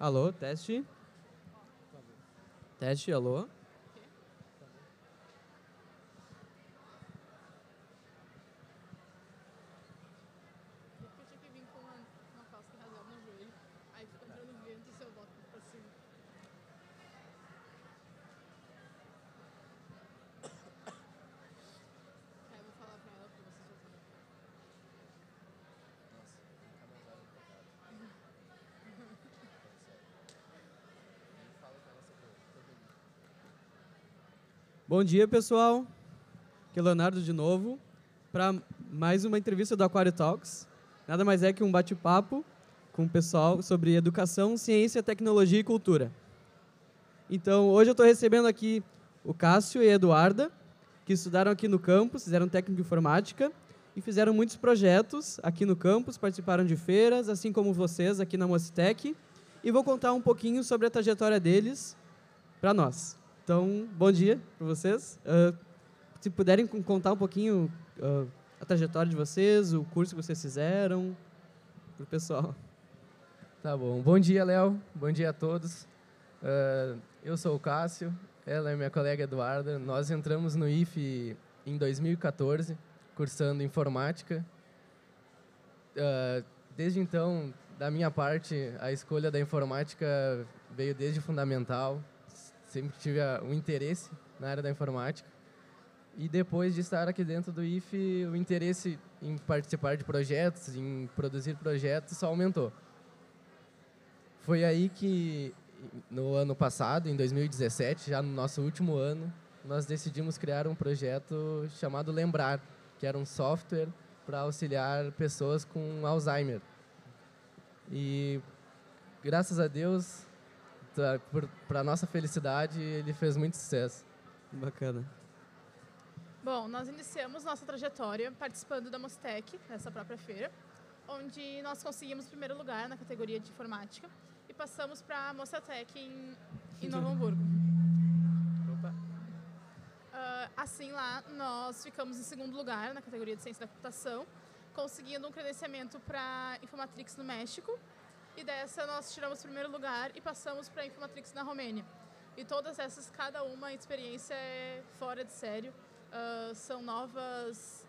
Alô, teste. Teste, alô. Eu tinha que vir com uma, uma calça rasgada no joelho. Aí fica entrando vento e seu boto pra cima. Aí eu vou falar pra ela pra você soltar. Bom dia, pessoal. Aqui é Leonardo de novo para mais uma entrevista do Aquário Talks. Nada mais é que um bate-papo com o pessoal sobre educação, ciência, tecnologia e cultura. Então, hoje eu estou recebendo aqui o Cássio e a Eduarda, que estudaram aqui no campus, fizeram técnico informática e fizeram muitos projetos aqui no campus, participaram de feiras, assim como vocês aqui na Mocitec, e vou contar um pouquinho sobre a trajetória deles para nós. Então, bom dia para vocês. Ah, se puderem con- contar um pouquinho ah, a trajetória de vocês, o curso que vocês fizeram, para o pessoal. Tá bom. Bom dia, Léo. Bom dia a todos. Ah, eu sou o Cássio, ela é minha colega Eduarda. Nós entramos no IFE em 2014, cursando informática. Ah, desde então, da minha parte, a escolha da informática veio desde fundamental. Sempre tive um interesse na área da informática. E depois de estar aqui dentro do IFE, o interesse em participar de projetos, em produzir projetos, só aumentou. Foi aí que, no ano passado, em 2017, já no nosso último ano, nós decidimos criar um projeto chamado Lembrar, que era um software para auxiliar pessoas com Alzheimer. E, graças a Deus, para nossa felicidade, ele fez muito sucesso. Bacana. Bom, nós iniciamos nossa trajetória participando da Mostec, nessa própria feira, onde nós conseguimos primeiro lugar na categoria de informática e passamos para a Mostratec em, em Novo Hamburgo. Opa. Ah, assim, lá, nós ficamos em segundo lugar na categoria de ciência da computação, conseguindo um credenciamento para Informatrix no México. E dessa nós tiramos o primeiro lugar e passamos para Informatrix na Romênia. E todas essas, cada uma experiência é fora de sério. Ah, são novas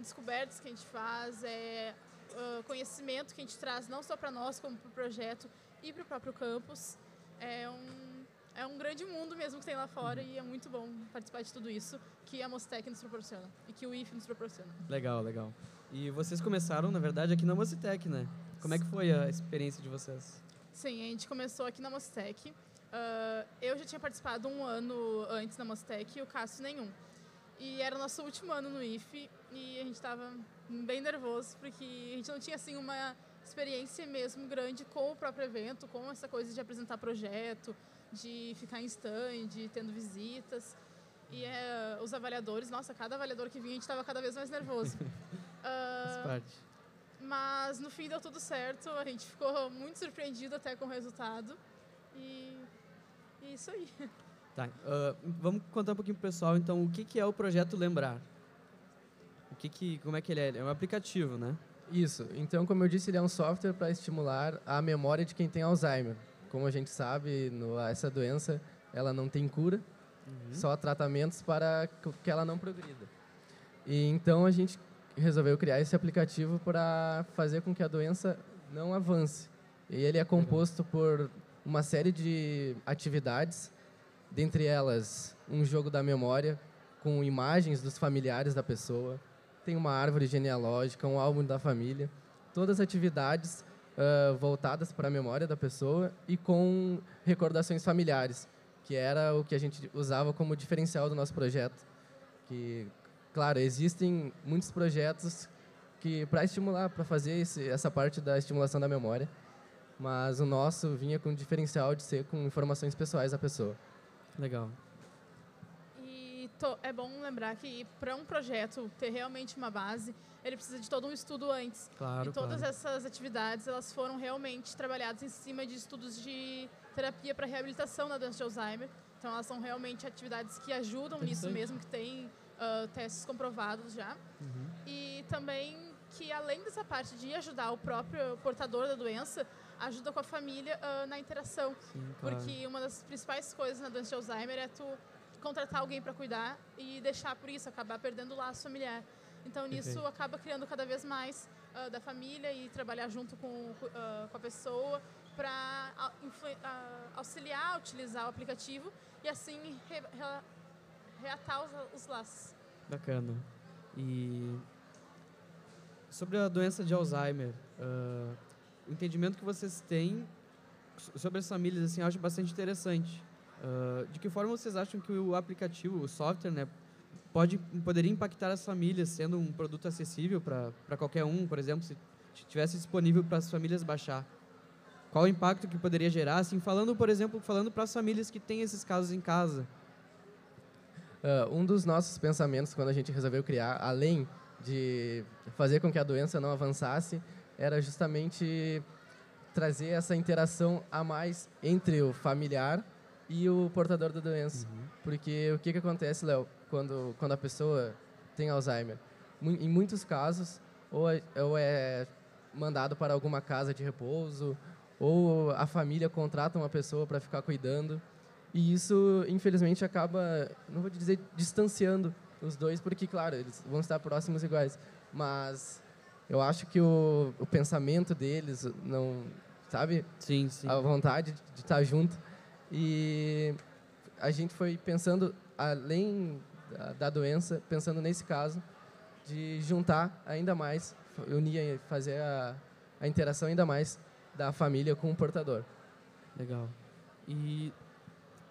descobertas que a gente faz, é ah, conhecimento que a gente traz não só para nós, como para o projeto e para o próprio campus. É um, é um grande mundo mesmo que tem lá fora e é muito bom participar de tudo isso que a Mostec nos proporciona e que o IF nos proporciona. Legal, legal. E vocês começaram, na verdade, aqui na Mocitec, né? Como é que foi a experiência de vocês? Sim, a gente começou aqui na Mostec. Ah, eu já tinha participado um ano antes na Mostec e o Cássio nenhum. E era o nosso último ano no IFE e a gente estava bem nervoso porque a gente não tinha assim uma experiência mesmo grande com o próprio evento, com essa coisa de apresentar projeto, de ficar em stand, tendo visitas. E eh, os avaliadores, nossa, cada avaliador que vinha a gente estava cada vez mais nervoso. Faz Ah, parte. Mas no fim deu tudo certo, a gente ficou muito surpreendido até com o resultado. E, e isso aí. Tá. ah, vamos contar um pouquinho pro pessoal, então, o que, que é o projeto Lembrar? O que que, como é que ele é? É um aplicativo, né? Isso. Então, como eu disse, ele é um software para estimular a memória de quem tem Alzheimer. Como a gente sabe, no, essa doença ela não tem cura, só tratamentos para que- que ela não progrida. E então a gente resolveu criar esse aplicativo para fazer com que a doença não avance. E ele é composto por uma série de atividades, dentre elas um jogo da memória com imagens dos familiares da pessoa, tem uma árvore genealógica, um álbum da família, todas atividades ah, voltadas para a memória da pessoa e com recordações familiares, que era o que a gente usava como diferencial do nosso projeto. Que, claro, existem muitos projetos que para estimular, para fazer esse, essa parte da estimulação da memória, mas o nosso vinha com o diferencial de ser com informações pessoais da pessoa. Legal. E to- é bom lembrar que para um projeto ter realmente uma base, ele precisa de todo um estudo antes. Claro, e todas claro. essas atividades elas foram realmente trabalhadas em cima de estudos de terapia para reabilitação da doença de Alzheimer. Então elas são realmente atividades que ajudam nisso mesmo, que tem ah, testes comprovados já. Uhum. E também que além dessa parte de ajudar o próprio portador da doença, ajuda com a família uh, na interação. Sim, claro. Porque uma das principais coisas na doença de Alzheimer é tu contratar alguém para cuidar e deixar por isso, acabar perdendo o laço familiar. Então, nisso, Perfeito. acaba criando cada vez mais uh, da família e trabalhar junto com, uh, com a pessoa para auxiliar a utilizar o aplicativo e assim reatar os, os laços. Bacana. E sobre a doença de Alzheimer, uh, o entendimento que vocês têm sobre as famílias, assim, eu acho bastante interessante. Uh, de que forma vocês acham que o aplicativo, o software, né, pode, poderia impactar as famílias, sendo um produto acessível para qualquer um, por exemplo, se tivesse disponível para as famílias baixar? Qual o impacto que poderia gerar, assim, falando, por exemplo, falando para as famílias que têm esses casos em casa? Uh, um dos nossos pensamentos quando a gente resolveu criar, além de fazer com que a doença não avançasse, era justamente trazer essa interação a mais entre o familiar e o portador da doença. Uhum. Porque o que, que acontece, Léo, quando, quando a pessoa tem Alzheimer? Em muitos casos, ou é, ou é mandado para alguma casa de repouso, ou a família contrata uma pessoa para ficar cuidando. E isso, infelizmente, acaba, não vou dizer distanciando os dois, porque, claro, eles vão estar próximos iguais. Mas eu acho que o, o pensamento deles, não, sabe? Sim, sim. A vontade de estar junto. E a gente foi pensando, além da, da doença, pensando nesse caso, de juntar ainda mais, unir, fazer a, a interação ainda mais da família com o portador. Legal. E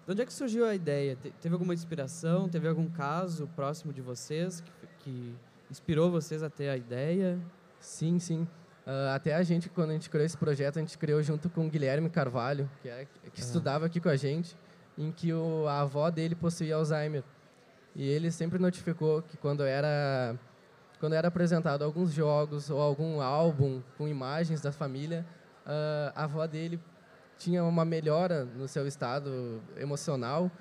de onde é que surgiu a ideia? Teve alguma inspiração? Teve algum caso próximo de vocês que, que inspirou vocês a ter a ideia? Sim, sim. Uh, até a gente, quando a gente criou esse projeto, a gente criou junto com o Guilherme Carvalho, que, é, que ah. estudava aqui com a gente, em que o, a avó dele possuía Alzheimer. E ele sempre notificou que quando era, quando era apresentado alguns jogos ou algum álbum com imagens da família, uh, a avó dele tinha uma melhora no seu estado emocional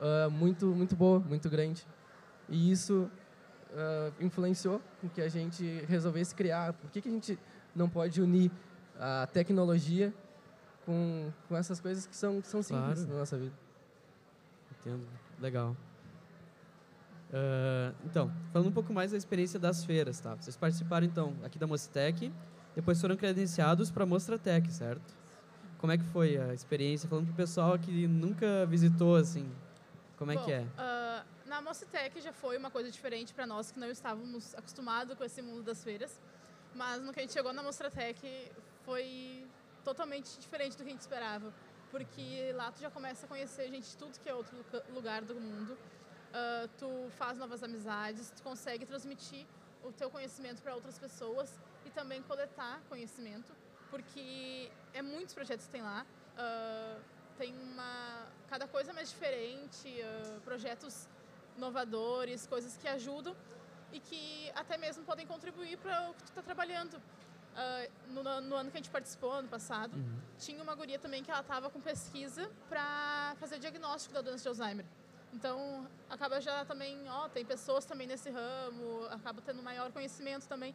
uh, muito, muito boa, muito grande. E isso influenciou com que a gente resolvesse criar. Por que, que a gente não pode unir a tecnologia com, com essas coisas que são, são simples claro. na nossa vida. Entendo. Legal. Uh, então, falando um pouco mais da experiência das feiras, tá? Vocês participaram, então, aqui da Mostec, depois foram credenciados para a Mostratec, certo? Como é que foi a experiência? Falando para o pessoal que nunca visitou, assim, como é Bom, que é? Uh, na Mostec já foi uma coisa diferente para nós que não estávamos acostumados com esse mundo das feiras. Mas no que a gente chegou na Mostratec foi totalmente diferente do que a gente esperava. Porque lá tu já começa a conhecer gente de tudo que é outro lugar do mundo. Uh, tu faz novas amizades, tu consegue transmitir o teu conhecimento para outras pessoas e também coletar conhecimento, porque é muitos projetos que tem lá. Uh, tem uma cada coisa mais diferente, uh, projetos inovadores, coisas que ajudam e que até mesmo podem contribuir para o que tu está trabalhando. Uh, no, no, ano que a gente participou, ano passado, uhum. tinha uma guria também que ela estava com pesquisa para fazer diagnóstico da doença de Alzheimer. Então, acaba já também, ó, tem pessoas também nesse ramo, acaba tendo maior conhecimento também,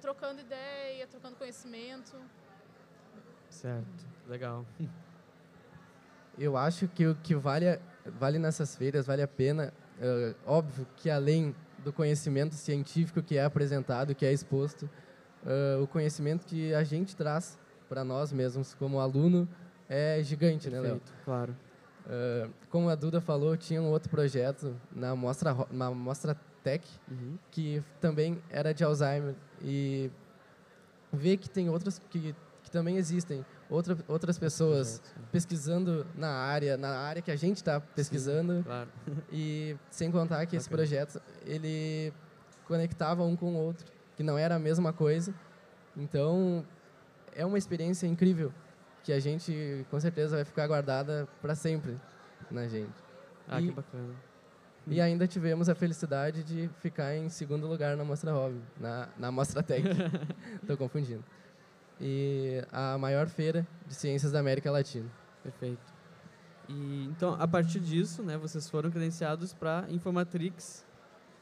trocando ideia, trocando conhecimento. Certo, legal. Eu acho que o que vale, vale nessas feiras, vale a pena, uh, óbvio que além do conhecimento científico que é apresentado, que é exposto, uh, o conhecimento que a gente traz para nós mesmos como aluno é gigante, Perfeito, né, Léo? Claro. Uh, como a Duda falou, tinha um outro projeto na Mostra, na Mostra Tech, uhum. que também era de Alzheimer. E ver que tem outros que, que também existem, outra, outras pessoas pesquisando na área, na área que a gente está pesquisando. Sim, claro. E sem contar que esse projeto, ele conectava um com o outro, que não era a mesma coisa. Então, é uma experiência incrível que a gente, com certeza, vai ficar guardada para sempre na gente. Ah, e, que bacana. E ainda tivemos a felicidade de ficar em segundo lugar na Mostra Hobby, na, na Mostra Tech. Estou confundindo e a maior feira de ciências da América Latina. Perfeito. E então, a partir disso, né, vocês foram credenciados para Informatrix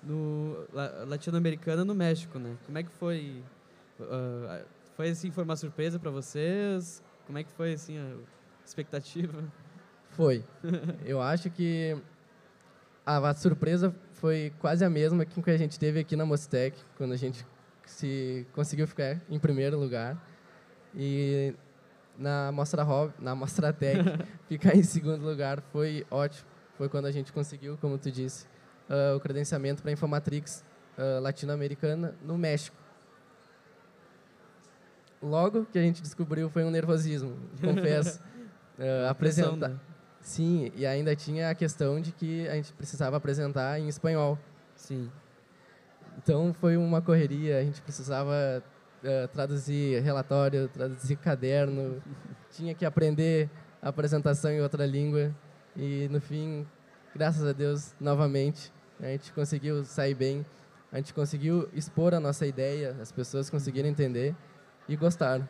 no latino-americana no México, né? Como é que foi? Uh, foi assim, foi uma surpresa para vocês? Como é que foi, assim, a expectativa? Foi. Eu acho que a, a surpresa foi quase a mesma que a gente teve aqui na Mostec, quando a gente se conseguiu ficar em primeiro lugar. E na Mostra Rob, na Mostra Tech, ficar em segundo lugar foi ótimo. Foi quando a gente conseguiu, como tu disse, uh, o credenciamento para a Informatrix uh, latino-americana no México. Logo que a gente descobriu foi um nervosismo, confesso. Uh, apresentar. Né? Sim, e ainda tinha a questão de que a gente precisava apresentar em espanhol. Sim. Então foi uma correria, a gente precisava uh, traduzir relatório, traduzir caderno, tinha que aprender a apresentação em outra língua. E no fim, graças a Deus, novamente, a gente conseguiu sair bem, a gente conseguiu expor a nossa ideia, as pessoas conseguiram entender e gostaram.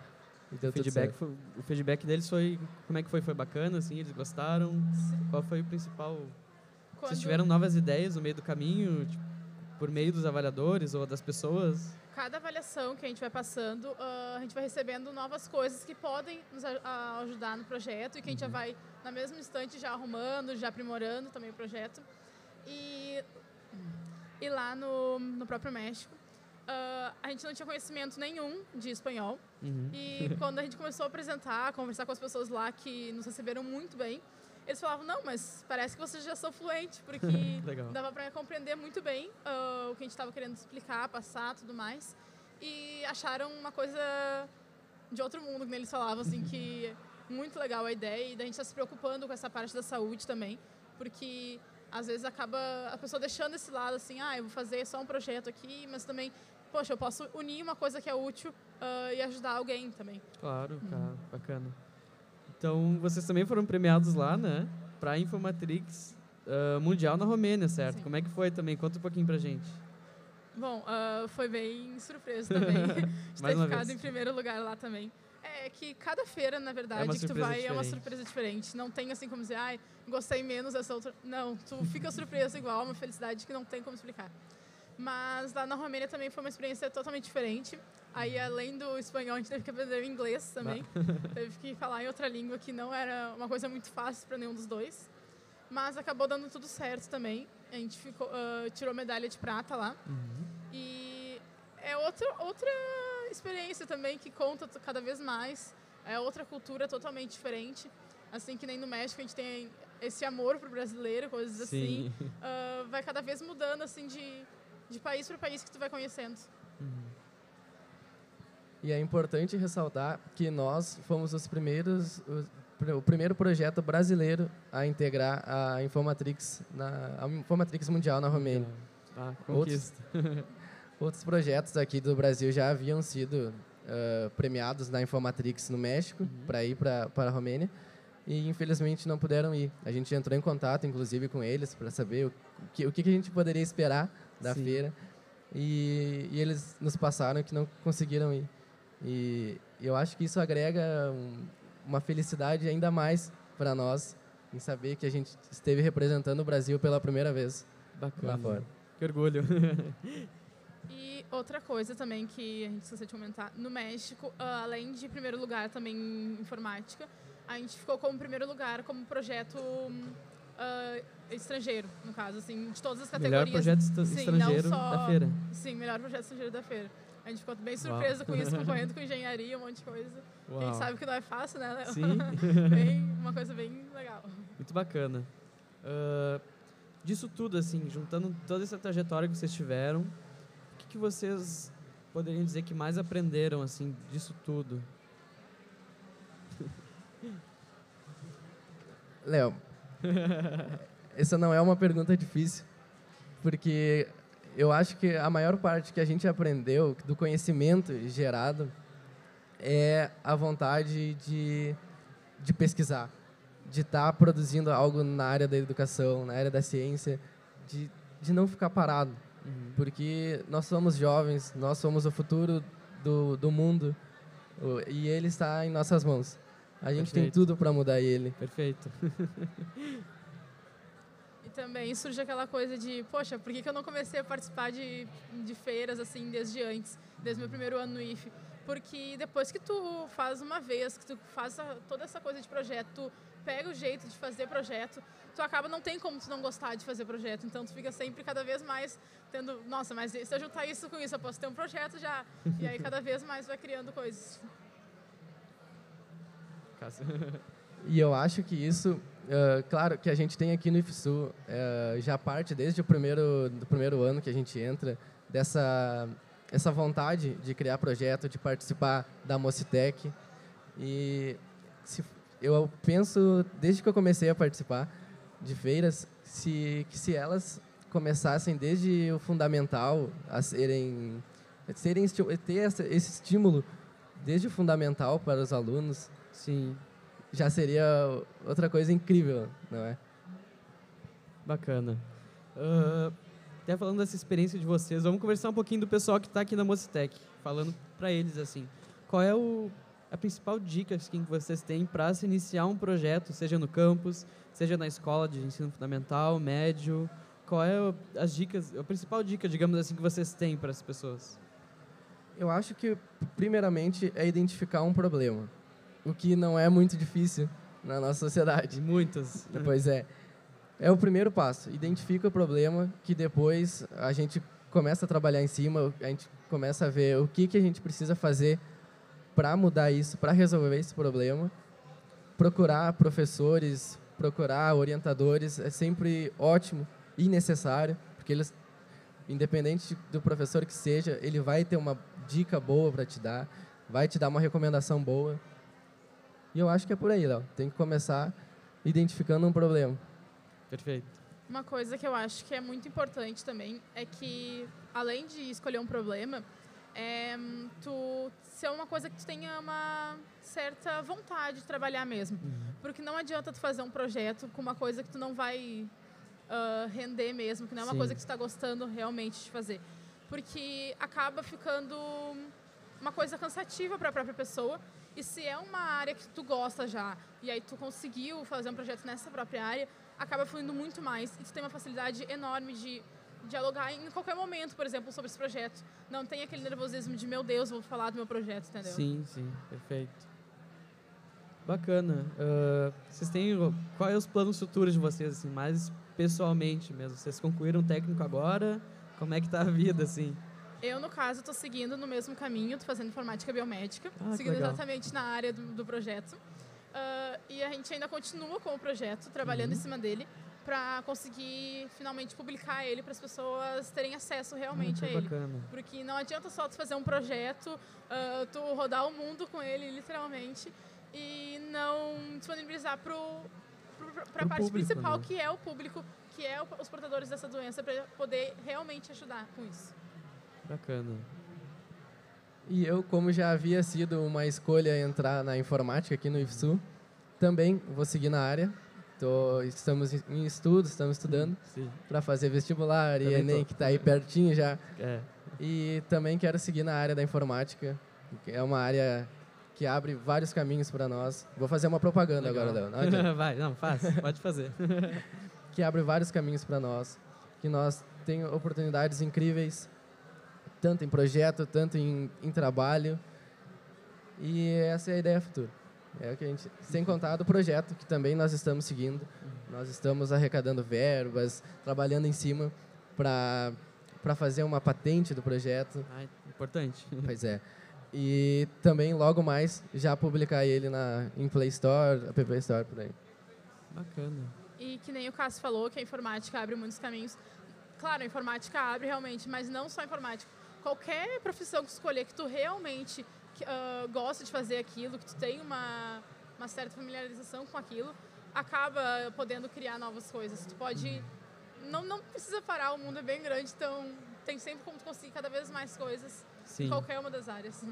o feedback, foi, o feedback deles foi como é que foi? Foi bacana assim? Eles gostaram? Sim. qual foi o principal? Quando... vocês tiveram novas ideias no meio do caminho? Tipo, por meio dos avaliadores ou das pessoas? Cada avaliação que a gente vai passando, uh, a gente vai recebendo novas coisas que podem nos ajudar no projeto e que a gente já uhum. vai, na mesma instante, já arrumando, já aprimorando também o projeto. E, e lá no, no próprio México, uh, a gente não tinha conhecimento nenhum de espanhol. Uhum. E quando a gente começou a apresentar, conversar com as pessoas lá que nos receberam muito bem, eles falavam, não, mas parece que vocês já são fluentes, porque dava para compreender muito bem uh, o que a gente estava querendo explicar, passar, tudo mais. E acharam uma coisa de outro mundo, que eles falavam, assim, que muito legal a ideia. E da gente está se preocupando com essa parte da saúde também, porque às vezes acaba a pessoa deixando esse lado, assim, ah, eu vou fazer só um projeto aqui, mas também, poxa, eu posso unir uma coisa que é útil uh, e ajudar alguém também. Claro, cara, uhum. bacana. Então, vocês também foram premiados lá, né? Para a Infomatrix uh, Mundial na Romênia, certo? Sim. Como é que foi também? Conta um pouquinho pra gente. Bom, uh, foi bem surpresa também de ter ficado vez. em primeiro lugar lá também. É que cada feira, na verdade, é que tu vai diferente. é uma surpresa diferente. Não tem assim como dizer, ai, gostei menos dessa outra. Não, tu fica surpresa igual, uma felicidade que não tem como explicar. Mas lá na Romênia também foi uma experiência totalmente diferente. Aí, além do espanhol, a gente teve que aprender o inglês também. teve que falar em outra língua, que não era uma coisa muito fácil para nenhum dos dois. Mas acabou dando tudo certo também. A gente ficou, uh, tirou medalha de prata lá. Uhum. E é outra, outra experiência também que conta cada vez mais. É outra cultura totalmente diferente. Assim que nem no México a gente tem esse amor pro brasileiro, coisas Sim. assim. Uh, vai cada vez mudando assim de, de país para país que tu vai conhecendo. E é importante ressaltar que nós fomos os primeiros, o, primeiro projeto brasileiro a integrar a Informatrix, na, a Informatrix Mundial na Romênia. Ah, outros, outros projetos aqui do Brasil já haviam sido uh, premiados na Informatrix no México, uhum. para ir para a Romênia, e infelizmente não puderam ir. A gente entrou em contato, inclusive, com eles para saber o que, o que a gente poderia esperar da Sim. feira, e, e eles nos passaram que não conseguiram ir. E eu acho que isso agrega um, uma felicidade ainda mais para nós em saber que a gente esteve representando o Brasil pela primeira vez Bacana. lá fora. Que orgulho. e outra coisa também que a gente esqueceu de comentar, no México, uh, além de primeiro lugar também em informática, a gente ficou como primeiro lugar como projeto uh, estrangeiro, no caso, assim, de todas as categorias. Melhor projeto sim, estrangeiro só, da feira. Sim, melhor projeto estrangeiro da feira. A gente ficou bem surpreso com isso, concorrendo com engenharia, um monte de coisa. Uau. A gente sabe que não é fácil, né, Léo? Sim. bem, uma coisa bem legal. Muito bacana. Uh, disso tudo, assim, juntando toda essa trajetória que vocês tiveram, o que, que vocês poderiam dizer que mais aprenderam, assim, disso tudo? Léo, essa não é uma pergunta difícil, porque eu acho que a maior parte que a gente aprendeu do conhecimento gerado é a vontade de, de pesquisar, de estar tá produzindo algo na área da educação, na área da ciência, de, de não ficar parado. Uhum. Porque nós somos jovens, nós somos o futuro do, do mundo e ele está em nossas mãos. A gente Perfeito. tem tudo para mudar ele. Perfeito. também surge aquela coisa de, poxa, por que, que eu não comecei a participar de, de feiras assim desde antes, desde meu primeiro ano no IFE? Porque depois que tu faz uma vez, que tu faz a, toda essa coisa de projeto, tu pega o jeito de fazer projeto, tu acaba, não tem como tu não gostar de fazer projeto. Então, tu fica sempre, cada vez mais, tendo, nossa, mas se eu juntar isso com isso, eu posso ter um projeto já. E aí, cada vez mais, vai criando coisas. E eu acho que isso, uh, claro, que a gente tem aqui no IFSU, uh, já parte desde o primeiro, do primeiro ano que a gente entra, dessa essa vontade de criar projeto, de participar da Mocitec. E se, eu penso, desde que eu comecei a participar de feiras, se, que se elas começassem desde o fundamental a serem, serem ter esse estímulo desde o fundamental para os alunos, sim, já seria outra coisa incrível, não é? Bacana. Uh, até falando dessa experiência de vocês, vamos conversar um pouquinho do pessoal que está aqui na Mocitec, falando para eles assim, qual é o, a principal dica que vocês têm para se iniciar um projeto, seja no campus, seja na escola de ensino fundamental, médio, qual é as dicas, a principal dica, digamos assim, que vocês têm para as pessoas? Eu acho que primeiramente é identificar um problema, o que não é muito difícil na nossa sociedade. Muitas. Pois é. É o primeiro passo. Identifica o problema, que depois a gente começa a trabalhar em cima, a gente começa a ver o que, que a gente precisa fazer para mudar isso, para resolver esse problema. Procurar professores, procurar orientadores é sempre ótimo e necessário, porque eles, independente do professor que seja, ele vai ter uma dica boa para te dar, vai te dar uma recomendação boa. E eu acho que é por aí, Léo. Tem que começar identificando um problema. Perfeito. Uma coisa que eu acho que é muito importante também é que, além de escolher um problema, é tu ser uma coisa que tu tenha uma certa vontade de trabalhar mesmo. Uhum. Porque não adianta tu fazer um projeto com uma coisa que tu não vai uh, render mesmo, que não é uma Sim. coisa que tu está gostando realmente de fazer. Porque acaba ficando uma coisa cansativa para a própria pessoa. E se é uma área que tu gosta já, e aí tu conseguiu fazer um projeto nessa própria área, acaba fluindo muito mais e tu tem uma facilidade enorme de dialogar em qualquer momento, por exemplo, sobre esse projeto. Não tem aquele nervosismo de, meu Deus, vou falar do meu projeto, entendeu? Sim, sim, perfeito. Bacana. Uh, vocês têm quais é os planos futuros de vocês, assim, mais pessoalmente mesmo? Vocês concluíram o técnico agora? Como é que tá a vida, assim? Eu, no caso, estou seguindo no mesmo caminho, estou fazendo informática biomédica, ah, seguindo exatamente na área do, do projeto. Uh, e a gente ainda continua com o projeto, trabalhando uhum. em cima dele, para conseguir finalmente publicar ele para as pessoas terem acesso realmente Muito a ele. Bacana. Porque não adianta só tu fazer um projeto, uh, tu rodar o mundo com ele, literalmente, e não disponibilizar para a parte público, principal, né? que é o público, que é o, os portadores dessa doença, para poder realmente ajudar com isso. Bacana. E eu, como já havia sido uma escolha entrar na informática aqui no IFSU, também vou seguir na área. Tô, estamos em estudos, estamos estudando para fazer vestibular também e Enem, tô. que está aí pertinho já. É. E também quero seguir na área da informática, que é uma área que abre vários caminhos para nós. Vou fazer uma propaganda Legal. agora, Léo. Não, Vai, não, faz, pode fazer. que abre vários caminhos para nós, que nós tem oportunidades incríveis tanto em projeto, tanto em, em trabalho. E essa é a ideia futura. É o que a gente, sem contar do projeto que também nós estamos seguindo. Nós estamos arrecadando verbas, trabalhando em cima para para fazer uma patente do projeto. Ah, importante. Pois é. E também logo mais já publicar ele na em Play Store, App Store por aí. Bacana. E que nem o Cássio falou, que a informática abre muitos caminhos. Claro, a informática abre realmente, mas não só a informática qualquer profissão que escolher que tu realmente uh, gosta de fazer aquilo, que tu tem uma, uma certa familiarização com aquilo, acaba podendo criar novas coisas. Tu pode. Não, não precisa parar, o mundo é bem grande, então tem sempre como tu conseguir cada vez mais coisas Sim. em qualquer uma das áreas.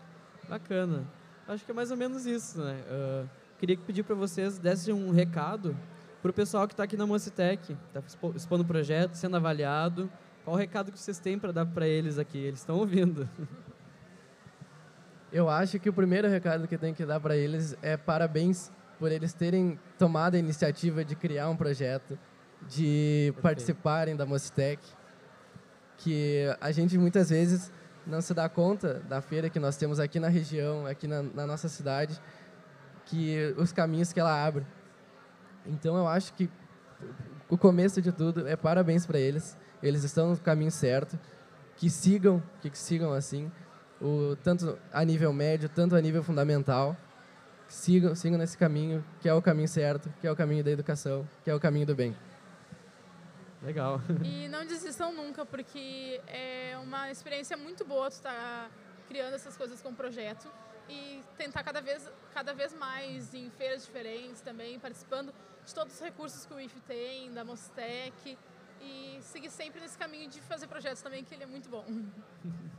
Bacana. Acho que é mais ou menos isso, né? Uh, queria pedir para vocês dessem um recado para o pessoal que está aqui na Mocitec, está expondo o projeto, sendo avaliado. Qual o recado que vocês têm para dar para eles aqui? Eles estão ouvindo. Eu acho que o primeiro recado que tem que dar para eles é parabéns por eles terem tomado a iniciativa de criar um projeto, de Perfeito. participarem da Mocitec, que a gente muitas vezes não se dá conta da feira que nós temos aqui na região, aqui na, na nossa cidade, que os caminhos que ela abre. Então eu acho que o começo de tudo é parabéns para eles. Eles estão no caminho certo. Que sigam, que sigam assim, o, tanto a nível médio, tanto a nível fundamental. Sigam, sigam nesse caminho, que é o caminho certo, que é o caminho da educação, que é o caminho do bem. Legal. E não desistam nunca, porque é uma experiência muito boa tu estar tá criando essas coisas com o projeto e tentar cada vez, cada vez mais em feiras diferentes também, participando de todos os recursos que o IF tem, da Mostec, e seguir sempre nesse caminho de fazer projetos também, que ele é muito bom.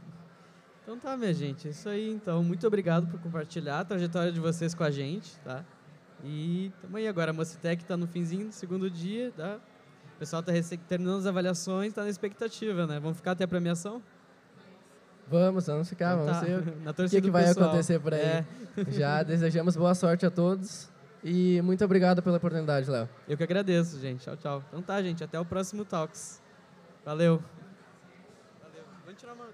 Então tá, minha gente, é isso aí. Então, muito obrigado por compartilhar a trajetória de vocês com a gente, tá? E também agora, a Mocitec está no finzinho do segundo dia, tá? O pessoal está terminando as avaliações, está na expectativa, né? Vamos ficar até a premiação? Vamos, vamos ficar, então, vamos tá. ver o que, que vai pessoal. acontecer por aí. É. Já desejamos boa sorte a todos e muito obrigado pela oportunidade, Léo. Eu que agradeço, gente. Tchau, tchau. Então tá, gente, até o próximo Talks. Valeu. Valeu. Vamos tirar uma,